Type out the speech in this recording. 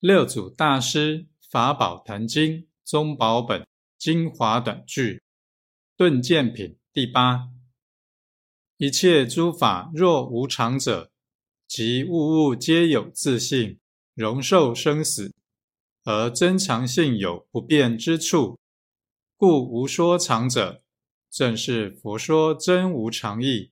六祖大师《法宝坛经》宗宝本精华短句，顿见品第八。一切诸法若无常者，即物物皆有自性，容受生死，而真常性有不变之处，故无说常者，正是佛说真无常意。